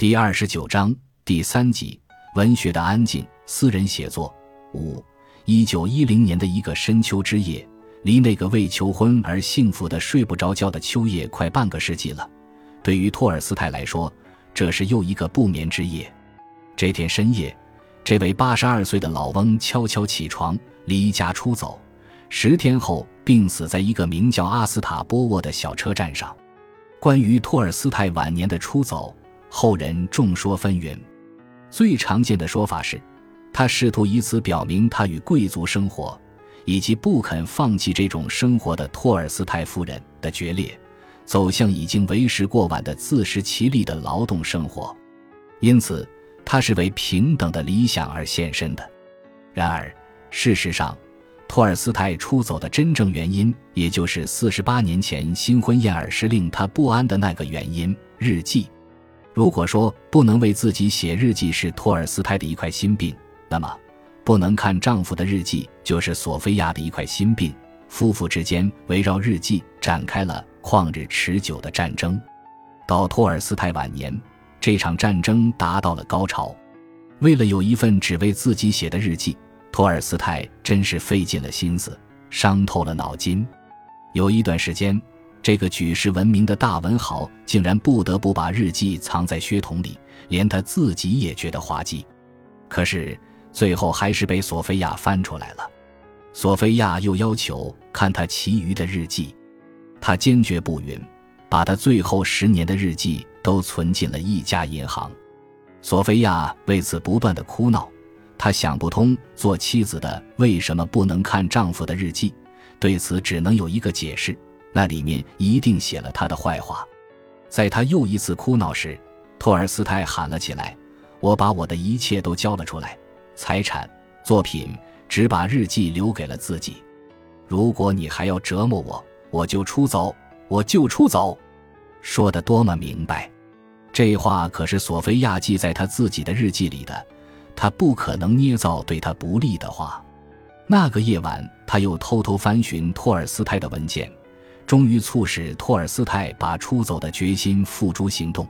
第二十九章第三集：文学的安静，私人写作。五，一九一零年的一个深秋之夜，离那个为求婚而幸福的睡不着觉的秋夜快半个世纪了。对于托尔斯泰来说，这是又一个不眠之夜。这天深夜，这位八十二岁的老翁悄悄起床，离家出走。十天后，病死在一个名叫阿斯塔波沃的小车站上。关于托尔斯泰晚年的出走。后人众说纷纭，最常见的说法是，他试图以此表明他与贵族生活，以及不肯放弃这种生活的托尔斯泰夫人的决裂，走向已经为时过晚的自食其力的劳动生活。因此，他是为平等的理想而献身的。然而，事实上，托尔斯泰出走的真正原因，也就是四十八年前新婚燕尔时令他不安的那个原因——日记。如果说不能为自己写日记是托尔斯泰的一块心病，那么不能看丈夫的日记就是索菲亚的一块心病。夫妇之间围绕日记展开了旷日持久的战争。到托尔斯泰晚年，这场战争达到了高潮。为了有一份只为自己写的日记，托尔斯泰真是费尽了心思，伤透了脑筋。有一段时间。这个举世闻名的大文豪竟然不得不把日记藏在靴筒里，连他自己也觉得滑稽。可是最后还是被索菲亚翻出来了。索菲亚又要求看他其余的日记，他坚决不允，把他最后十年的日记都存进了一家银行。索菲亚为此不断的哭闹，她想不通做妻子的为什么不能看丈夫的日记，对此只能有一个解释。那里面一定写了他的坏话。在他又一次哭闹时，托尔斯泰喊了起来：“我把我的一切都交了出来，财产、作品，只把日记留给了自己。如果你还要折磨我，我就出走，我就出走。”说的多么明白！这话可是索菲亚记在他自己的日记里的，他不可能捏造对他不利的话。那个夜晚，他又偷偷翻寻托尔斯泰的文件。终于促使托尔斯泰把出走的决心付诸行动，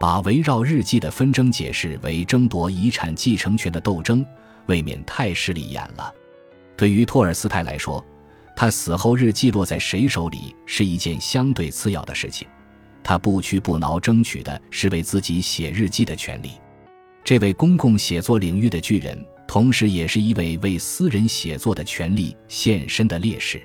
把围绕日记的纷争解释为争夺遗产继承权的斗争，未免太势利眼了。对于托尔斯泰来说，他死后日记落在谁手里是一件相对次要的事情，他不屈不挠争取的是为自己写日记的权利。这位公共写作领域的巨人，同时也是一位为私人写作的权利献身的烈士。